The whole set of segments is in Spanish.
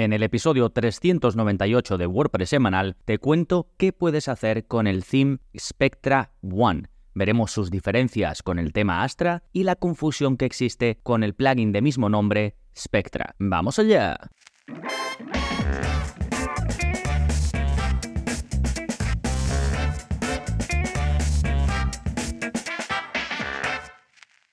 En el episodio 398 de WordPress semanal te cuento qué puedes hacer con el theme Spectra One. Veremos sus diferencias con el tema Astra y la confusión que existe con el plugin de mismo nombre Spectra. ¡Vamos allá!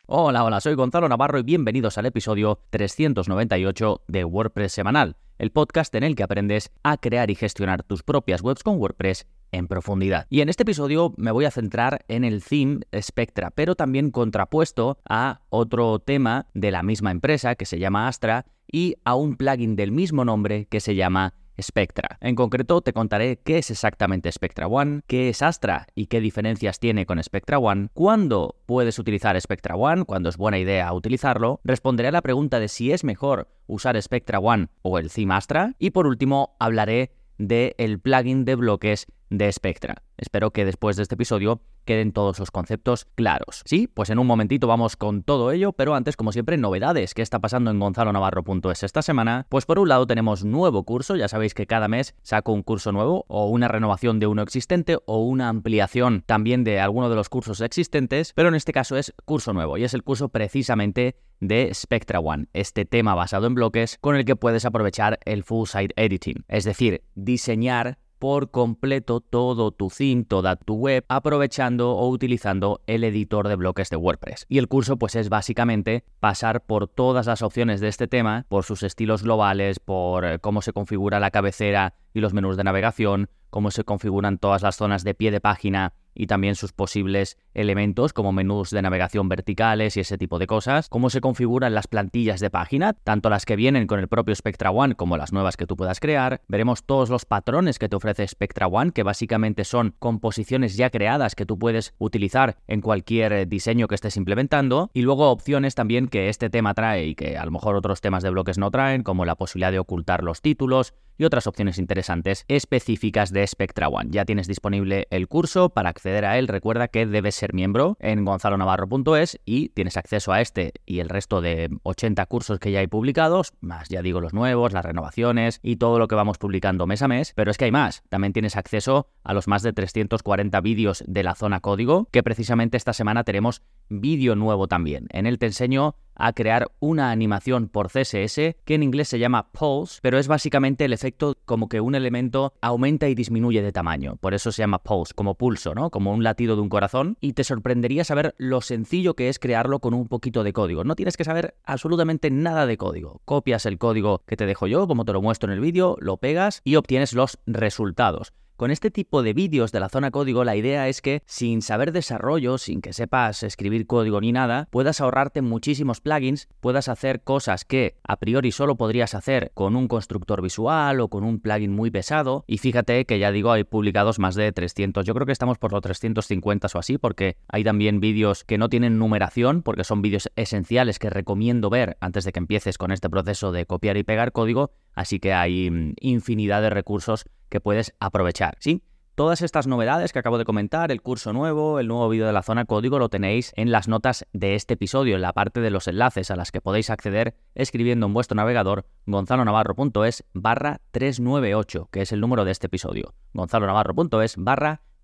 Hola, hola, soy Gonzalo Navarro y bienvenidos al episodio 398 de WordPress Semanal, el podcast en el que aprendes a crear y gestionar tus propias webs con WordPress en profundidad. Y en este episodio me voy a centrar en el theme Spectra, pero también contrapuesto a otro tema de la misma empresa que se llama Astra y a un plugin del mismo nombre que se llama Spectra. En concreto, te contaré qué es exactamente Spectra One, qué es Astra y qué diferencias tiene con Spectra One, cuándo puedes utilizar Spectra One, cuándo es buena idea utilizarlo, responderé a la pregunta de si es mejor usar Spectra One o el theme Astra y por último hablaré del plugin de bloques de Spectra. Espero que después de este episodio queden todos los conceptos claros. Sí, pues en un momentito vamos con todo ello, pero antes, como siempre, novedades. ¿Qué está pasando en gonzalonavarro.es esta semana? Pues por un lado tenemos nuevo curso, ya sabéis que cada mes saco un curso nuevo, o una renovación de uno existente, o una ampliación también de alguno de los cursos existentes, pero en este caso es curso nuevo, y es el curso precisamente de Spectra One, este tema basado en bloques con el que puedes aprovechar el full site editing, es decir, diseñar por completo todo tu theme, toda tu web, aprovechando o utilizando el editor de bloques de WordPress. Y el curso pues es básicamente pasar por todas las opciones de este tema, por sus estilos globales, por eh, cómo se configura la cabecera y los menús de navegación, cómo se configuran todas las zonas de pie de página y también sus posibles elementos como menús de navegación verticales y ese tipo de cosas, cómo se configuran las plantillas de página, tanto las que vienen con el propio Spectra One como las nuevas que tú puedas crear. Veremos todos los patrones que te ofrece Spectra One, que básicamente son composiciones ya creadas que tú puedes utilizar en cualquier eh, diseño que estés implementando, y luego opciones también que este tema trae y que a lo mejor otros temas de bloques no traen, como la posibilidad de ocultar los títulos, y otras opciones interesantes específicas de Spectra One. Ya tienes disponible el curso para acceder a él, recuerda que debes ser miembro en gonzalonavarro.es y tienes acceso a este y el resto de 80 cursos que ya hay publicados, más ya digo los nuevos, las renovaciones y todo lo que vamos publicando mes a mes, pero es que hay más. También tienes acceso a los más de 340 vídeos de la zona código, que precisamente esta semana tenemos vídeo nuevo también. En él te enseño a crear una animación por CSS que en inglés se llama pulse, pero es básicamente el efecto como que un elemento aumenta y disminuye de tamaño. Por eso se llama pulse, como pulso, ¿no? Como un latido de un corazón. Y te sorprendería saber lo sencillo que es crearlo con un poquito de código. No tienes que saber absolutamente nada de código. Copias el código que te dejo yo, como te lo muestro en el vídeo, lo pegas y obtienes los resultados. Con este tipo de vídeos de la zona código, la idea es que sin saber desarrollo, sin que sepas escribir código ni nada, puedas ahorrarte muchísimos plugins, puedas hacer cosas que a priori solo podrías hacer con un constructor visual o con un plugin muy pesado. Y fíjate que ya digo, hay publicados más de 300. Yo creo que estamos por los 350 o así, porque hay también vídeos que no tienen numeración, porque son vídeos esenciales que recomiendo ver antes de que empieces con este proceso de copiar y pegar código. Así que hay mm, infinidad de recursos que puedes aprovechar. ¿sí? Todas estas novedades que acabo de comentar, el curso nuevo, el nuevo vídeo de la zona código, lo tenéis en las notas de este episodio, en la parte de los enlaces a las que podéis acceder escribiendo en vuestro navegador gonzalonavarro.es barra 398, que es el número de este episodio. gonzalonavarro.es barra 398.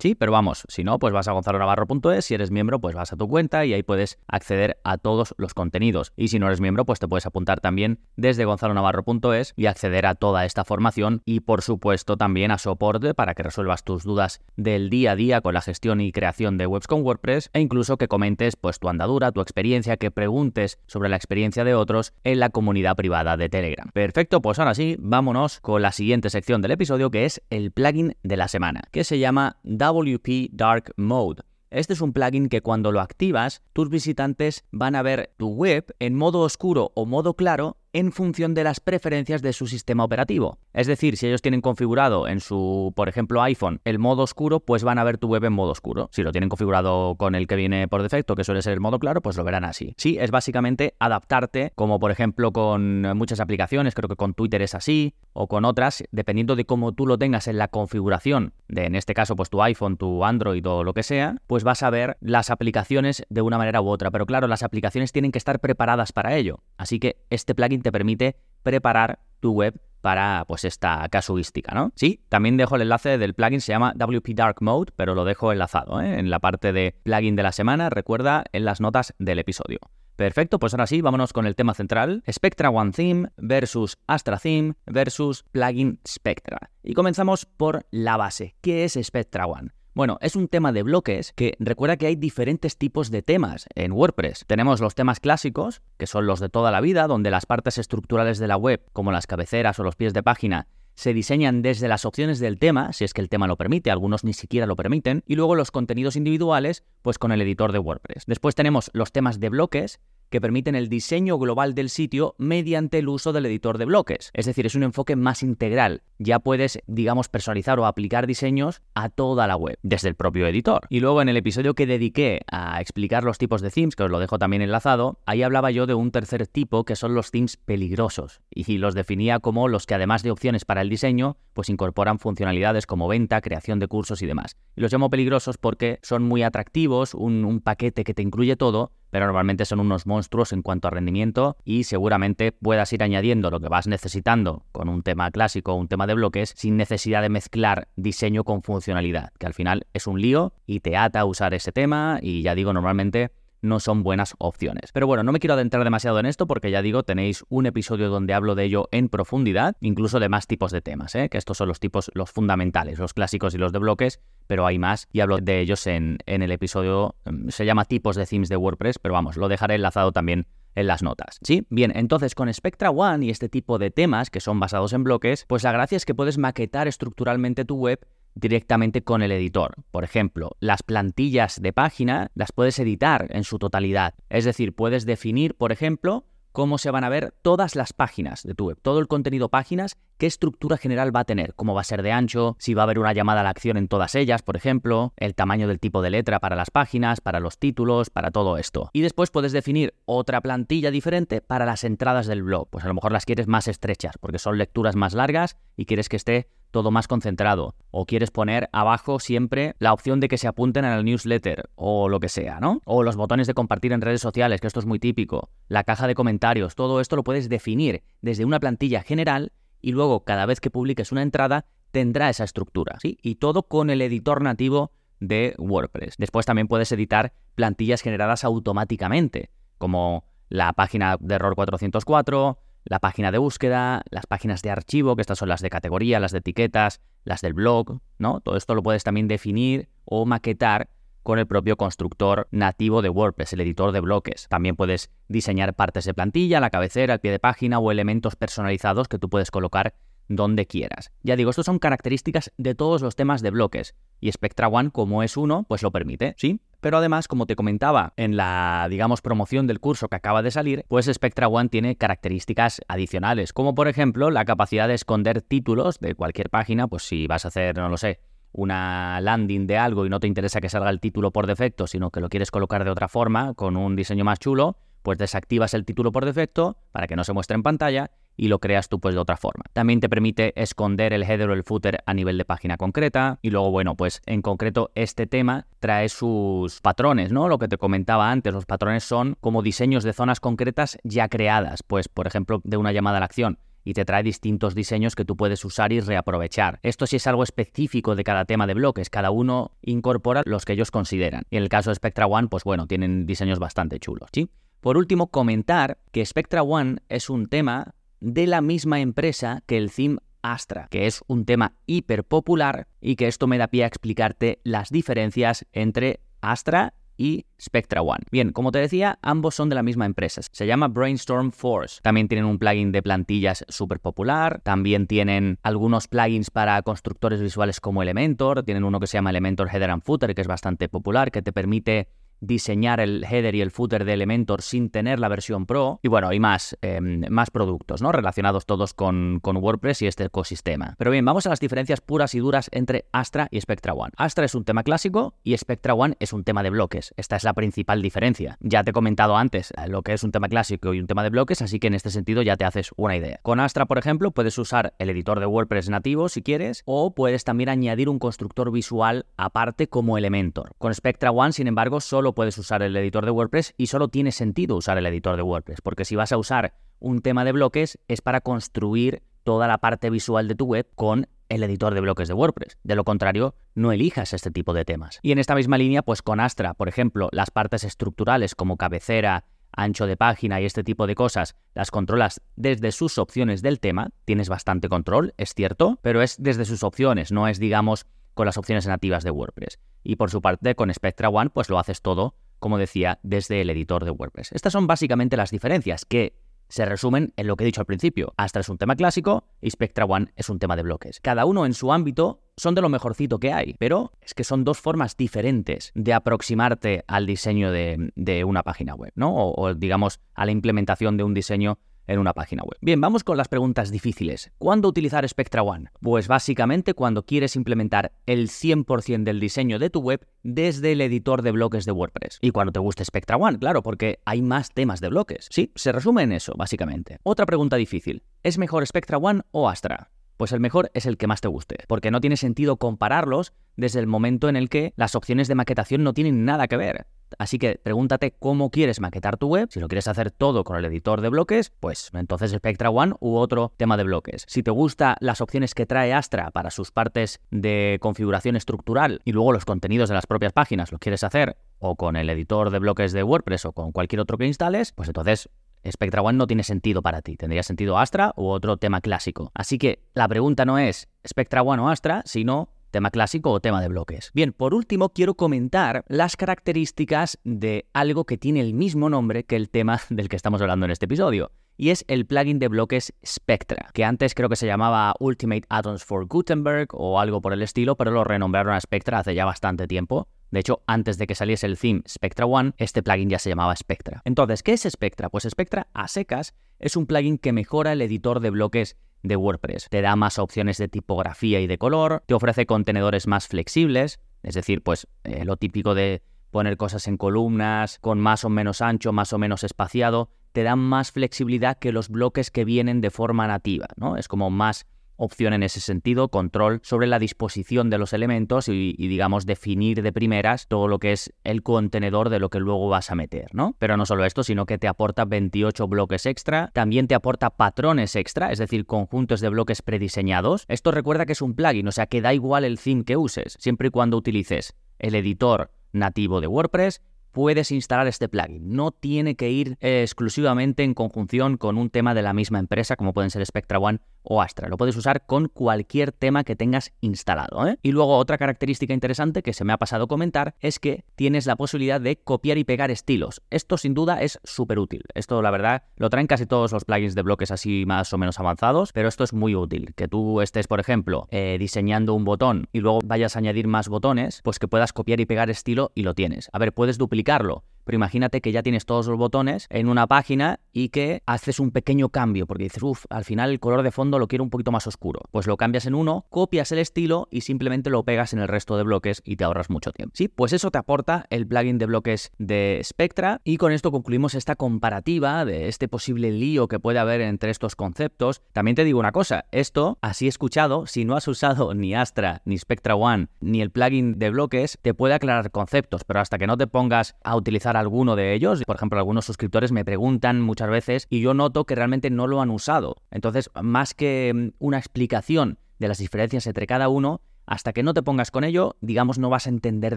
Sí, pero vamos, si no, pues vas a gonzalonavarro.es, si eres miembro, pues vas a tu cuenta y ahí puedes acceder a todos los contenidos. Y si no eres miembro, pues te puedes apuntar también desde gonzalonavarro.es y acceder a toda esta formación y por supuesto también a soporte para que resuelvas tus dudas del día a día con la gestión y creación de webs con WordPress e incluso que comentes pues tu andadura, tu experiencia, que preguntes sobre la experiencia de otros en la comunidad privada de Telegram. Perfecto, pues ahora sí, vámonos con la siguiente sección del episodio que es el plugin de la semana que se llama WP Dark Mode. Este es un plugin que cuando lo activas, tus visitantes van a ver tu web en modo oscuro o modo claro en función de las preferencias de su sistema operativo. Es decir, si ellos tienen configurado en su, por ejemplo, iPhone el modo oscuro, pues van a ver tu web en modo oscuro. Si lo tienen configurado con el que viene por defecto, que suele ser el modo claro, pues lo verán así. Sí, es básicamente adaptarte, como por ejemplo con muchas aplicaciones, creo que con Twitter es así, o con otras, dependiendo de cómo tú lo tengas en la configuración de, en este caso, pues tu iPhone, tu Android o lo que sea, pues vas a ver las aplicaciones de una manera u otra. Pero claro, las aplicaciones tienen que estar preparadas para ello. Así que este plugin te permite preparar tu web para pues esta casuística, ¿no? Sí, también dejo el enlace del plugin, se llama WP Dark Mode, pero lo dejo enlazado ¿eh? en la parte de plugin de la semana, recuerda en las notas del episodio. Perfecto, pues ahora sí, vámonos con el tema central. Spectra One Theme versus Astra Theme versus Plugin Spectra. Y comenzamos por la base. ¿Qué es Spectra One? Bueno, es un tema de bloques que recuerda que hay diferentes tipos de temas en WordPress. Tenemos los temas clásicos, que son los de toda la vida, donde las partes estructurales de la web, como las cabeceras o los pies de página, se diseñan desde las opciones del tema, si es que el tema lo permite, algunos ni siquiera lo permiten, y luego los contenidos individuales, pues con el editor de WordPress. Después tenemos los temas de bloques, que permiten el diseño global del sitio mediante el uso del editor de bloques. Es decir, es un enfoque más integral. Ya puedes, digamos, personalizar o aplicar diseños a toda la web desde el propio editor. Y luego en el episodio que dediqué a explicar los tipos de themes, que os lo dejo también enlazado, ahí hablaba yo de un tercer tipo que son los themes peligrosos y los definía como los que además de opciones para el diseño, pues incorporan funcionalidades como venta, creación de cursos y demás. Y los llamo peligrosos porque son muy atractivos, un, un paquete que te incluye todo, pero normalmente son unos monstruos en cuanto a rendimiento y seguramente puedas ir añadiendo lo que vas necesitando con un tema clásico o un tema de bloques sin necesidad de mezclar diseño con funcionalidad, que al final es un lío y te ata a usar ese tema y ya digo, normalmente no son buenas opciones. Pero bueno, no me quiero adentrar demasiado en esto porque ya digo, tenéis un episodio donde hablo de ello en profundidad, incluso de más tipos de temas, ¿eh? que estos son los tipos, los fundamentales, los clásicos y los de bloques, pero hay más y hablo de ellos en, en el episodio, mm, se llama tipos de themes de WordPress, pero vamos, lo dejaré enlazado también en las notas. ¿Sí? Bien, entonces con Spectra One y este tipo de temas que son basados en bloques, pues la gracia es que puedes maquetar estructuralmente tu web directamente con el editor. Por ejemplo, las plantillas de página las puedes editar en su totalidad. Es decir, puedes definir, por ejemplo, cómo se van a ver todas las páginas de tu web, todo el contenido páginas, qué estructura general va a tener, cómo va a ser de ancho, si va a haber una llamada a la acción en todas ellas, por ejemplo, el tamaño del tipo de letra para las páginas, para los títulos, para todo esto. Y después puedes definir otra plantilla diferente para las entradas del blog, pues a lo mejor las quieres más estrechas, porque son lecturas más largas y quieres que esté todo más concentrado. O quieres poner abajo siempre la opción de que se apunten al newsletter o lo que sea, ¿no? O los botones de compartir en redes sociales, que esto es muy típico. La caja de comentarios, todo esto lo puedes definir desde una plantilla general y luego cada vez que publiques una entrada tendrá esa estructura, ¿sí? Y todo con el editor nativo de WordPress. Después también puedes editar plantillas generadas automáticamente, como la página de error 404, la página de búsqueda, las páginas de archivo, que estas son las de categoría, las de etiquetas, las del blog, ¿no? Todo esto lo puedes también definir o maquetar con el propio constructor nativo de WordPress, el editor de bloques. También puedes diseñar partes de plantilla, la cabecera, el pie de página o elementos personalizados que tú puedes colocar donde quieras. Ya digo, estas son características de todos los temas de bloques y Spectra One, como es uno, pues lo permite, ¿sí? Pero además, como te comentaba en la, digamos, promoción del curso que acaba de salir, pues Spectra One tiene características adicionales, como por ejemplo la capacidad de esconder títulos de cualquier página, pues si vas a hacer, no lo sé, una landing de algo y no te interesa que salga el título por defecto, sino que lo quieres colocar de otra forma, con un diseño más chulo, pues desactivas el título por defecto para que no se muestre en pantalla y lo creas tú pues de otra forma. También te permite esconder el header o el footer a nivel de página concreta y luego bueno, pues en concreto este tema trae sus patrones, ¿no? Lo que te comentaba antes, los patrones son como diseños de zonas concretas ya creadas, pues por ejemplo de una llamada a la acción y te trae distintos diseños que tú puedes usar y reaprovechar. Esto sí es algo específico de cada tema de bloques, cada uno incorpora los que ellos consideran. Y en el caso de Spectra One, pues bueno, tienen diseños bastante chulos, ¿sí? Por último, comentar que Spectra One es un tema de la misma empresa que el theme Astra, que es un tema hiper popular y que esto me da pie a explicarte las diferencias entre Astra y Spectra One. Bien, como te decía, ambos son de la misma empresa. Se llama Brainstorm Force. También tienen un plugin de plantillas súper popular. También tienen algunos plugins para constructores visuales como Elementor. Tienen uno que se llama Elementor Header and Footer, que es bastante popular, que te permite diseñar el header y el footer de Elementor sin tener la versión Pro. Y bueno, hay más, em, más productos, ¿no? Relacionados todos con, con, WordPress y este ecosistema. Pero bien, vamos a las diferencias puras y duras entre Astra y Spectra One. Astra es un tema clásico y Spectra One es un tema de bloques. Esta es la principal diferencia. Ya te he comentado antes eh, lo que es un tema clásico y un tema de bloques, así que en este sentido ya te haces una idea. Con Astra, por ejemplo, puedes usar el editor de WordPress nativo si quieres, o puedes también añadir un constructor visual aparte como Elementor. Con Spectra One, sin embargo, solo puedes usar el editor de WordPress y solo tiene sentido usar el editor de WordPress, porque si vas a usar un tema de bloques es para construir toda la parte visual de tu web con el editor de bloques de WordPress. De lo contrario, no elijas este tipo de temas. Y en esta misma línea, pues con Astra, por ejemplo, las partes estructurales como cabecera, ancho de página y este tipo de cosas, las controlas desde sus opciones del tema, tienes bastante control, es cierto, pero es desde sus opciones, no es, digamos, con las opciones nativas de WordPress. Y por su parte, con Spectra One, pues lo haces todo, como decía, desde el editor de WordPress. Estas son básicamente las diferencias que se resumen en lo que he dicho al principio. Astra es un tema clásico y Spectra One es un tema de bloques. Cada uno en su ámbito son de lo mejorcito que hay, pero es que son dos formas diferentes de aproximarte al diseño de, una página web, ¿no? o digamos a la implementación de un diseño en una página web. Bien, vamos con las preguntas difíciles. ¿Cuándo utilizar Spectra One? Pues básicamente cuando quieres implementar el 100% del diseño de tu web desde el editor de bloques de WordPress. Y cuando te guste Spectra One, claro, porque hay más temas de bloques. Sí, se resume en eso, básicamente. Otra pregunta difícil. ¿Es mejor Spectra One o Astra? Pues el mejor es el que más te guste, porque no tiene sentido compararlos desde el momento en el que las opciones de maquetación no tienen nada que ver. Así que pregúntate cómo quieres maquetar tu web. Si lo quieres hacer todo con el editor de bloques, pues entonces Spectra One u otro tema de bloques. Si te gustan las opciones que trae Astra para sus partes de configuración estructural y luego los contenidos de las propias páginas lo quieres hacer o con el editor de bloques de WordPress o con cualquier otro que instales, pues entonces Spectra One no tiene sentido para ti. Tendría sentido Astra u otro tema clásico. Así que la pregunta no es Spectra One o Astra, sino tema clásico o tema de bloques. Bien, por último quiero comentar las características de algo que tiene el mismo nombre que el tema del que estamos hablando en este episodio. Y es el plugin de bloques Spectra, que antes creo que se llamaba Ultimate Add-ons for Gutenberg o algo por el estilo, pero lo renombraron a Spectra hace ya bastante tiempo. De hecho, antes de que saliese el theme Spectra One, este plugin ya se llamaba Spectra. Entonces, ¿qué es Spectra? Pues Spectra a secas es un plugin que mejora el editor de bloques de WordPress. Te da más opciones de tipografía y de color, te ofrece contenedores más flexibles, es decir, pues eh, lo típico de poner cosas en columnas, con más o menos ancho, más o menos espaciado, te dan más flexibilidad que los bloques que vienen de forma nativa, ¿no? Es como más opción en ese sentido, control sobre la disposición de los elementos y, digamos definir de primeras todo lo que es el contenedor de lo que luego vas a meter, ¿no? Pero no solo esto, sino que te aporta 28 bloques extra, también te aporta patrones extra, es decir, conjuntos de bloques prediseñados. Esto recuerda que es un plugin, o sea que da igual el theme que uses, siempre y cuando utilices el editor nativo de WordPress, puedes instalar este plugin. No tiene que ir eh, exclusivamente en conjunción con un tema de la misma empresa, como pueden ser Spectra One o Astra. Lo puedes usar con cualquier tema que tengas instalado. ¿eh? Y luego otra característica interesante que se me ha pasado comentar es que tienes la posibilidad de copiar y pegar estilos. Esto sin duda es súper útil. Esto la verdad lo traen casi todos los plugins de bloques así más o menos avanzados, pero esto es muy útil. Que tú estés, por ejemplo, eh, diseñando un botón y luego vayas a añadir más botones, pues que puedas copiar y pegar estilo y lo tienes. A ver, puedes duplicarlo pero imagínate que ya tienes todos los botones en una página y que haces un pequeño cambio, porque dices, uff, al final el color de fondo lo quiero un poquito más oscuro. Pues lo cambias en uno, copias el estilo y simplemente lo pegas en el resto de bloques y te ahorras mucho tiempo. Sí, pues eso te aporta el plugin de bloques de Spectra y con esto concluimos esta comparativa de este posible lío que puede haber entre estos conceptos. También te digo una cosa, esto, así escuchado, si no has usado ni Astra, ni Spectra One, ni el plugin de bloques, te puede aclarar conceptos, pero hasta que no te pongas a utilizar alguno de ellos. Por ejemplo, algunos suscriptores me preguntan muchas veces y yo noto que realmente no lo han usado. Entonces, más que mm, una explicación de las diferencias entre cada uno, hasta que no te pongas con ello, digamos, no vas a entender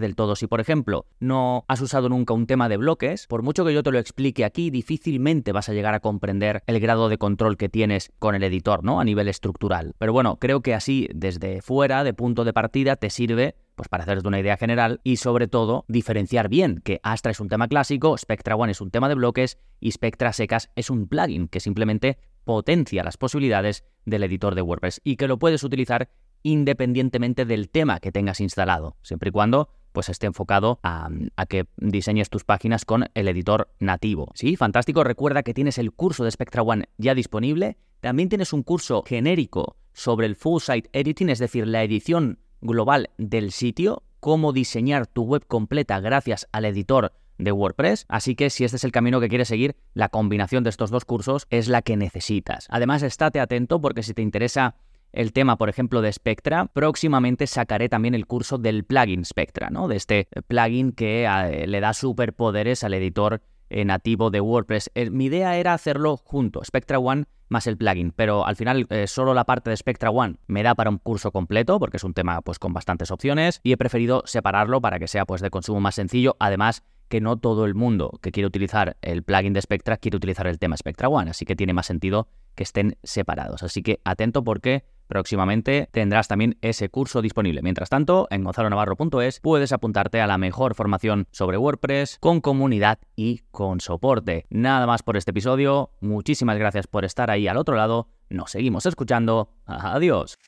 del todo. Si, por ejemplo, no has usado nunca un tema de bloques, por mucho que yo te lo explique aquí, difícilmente vas a llegar a comprender el grado de control que tienes con el editor, ¿no? A nivel estructural. Pero bueno, creo que así, desde fuera, de punto de partida, te sirve pues para hacerte una idea general y sobre todo diferenciar bien que Astra es un tema clásico, Spectra One es un tema de bloques y Spectra Secas es un plugin que simplemente potencia las posibilidades del editor de WordPress y que lo puedes utilizar independientemente del tema que tengas instalado, siempre y cuando pues esté enfocado a, a, que diseñes tus páginas con el editor nativo. Sí, fantástico. Recuerda que tienes el curso de Spectra One ya disponible. También tienes un curso genérico sobre el full site editing, es decir, la edición global del sitio, cómo diseñar tu web completa gracias al editor de WordPress, así que si este es el camino que quieres seguir, la combinación de estos dos cursos es la que necesitas. Además, estate atento porque si te interesa el tema, por ejemplo, de Spectra, próximamente sacaré también el curso del plugin Spectra, ¿no? De este plugin que eh, le da superpoderes al editor eh, nativo de WordPress. Eh, mi idea era hacerlo junto, Spectra One más el plugin, pero al final solo la parte de Spectra One me da para un curso completo porque es un tema pues con bastantes opciones y he preferido separarlo para que sea pues de consumo más sencillo, además que no todo el mundo que quiere utilizar el plugin de Spectra quiere utilizar el tema Spectra One, así que tiene más sentido que estén separados. Así que atento porque próximamente tendrás también ese curso disponible. Mientras tanto, en gonzalonavarro.es puedes apuntarte a la mejor formación sobre WordPress con comunidad y con soporte. Nada más por este episodio. Muchísimas gracias por estar ahí al otro lado. Nos seguimos escuchando. Adiós.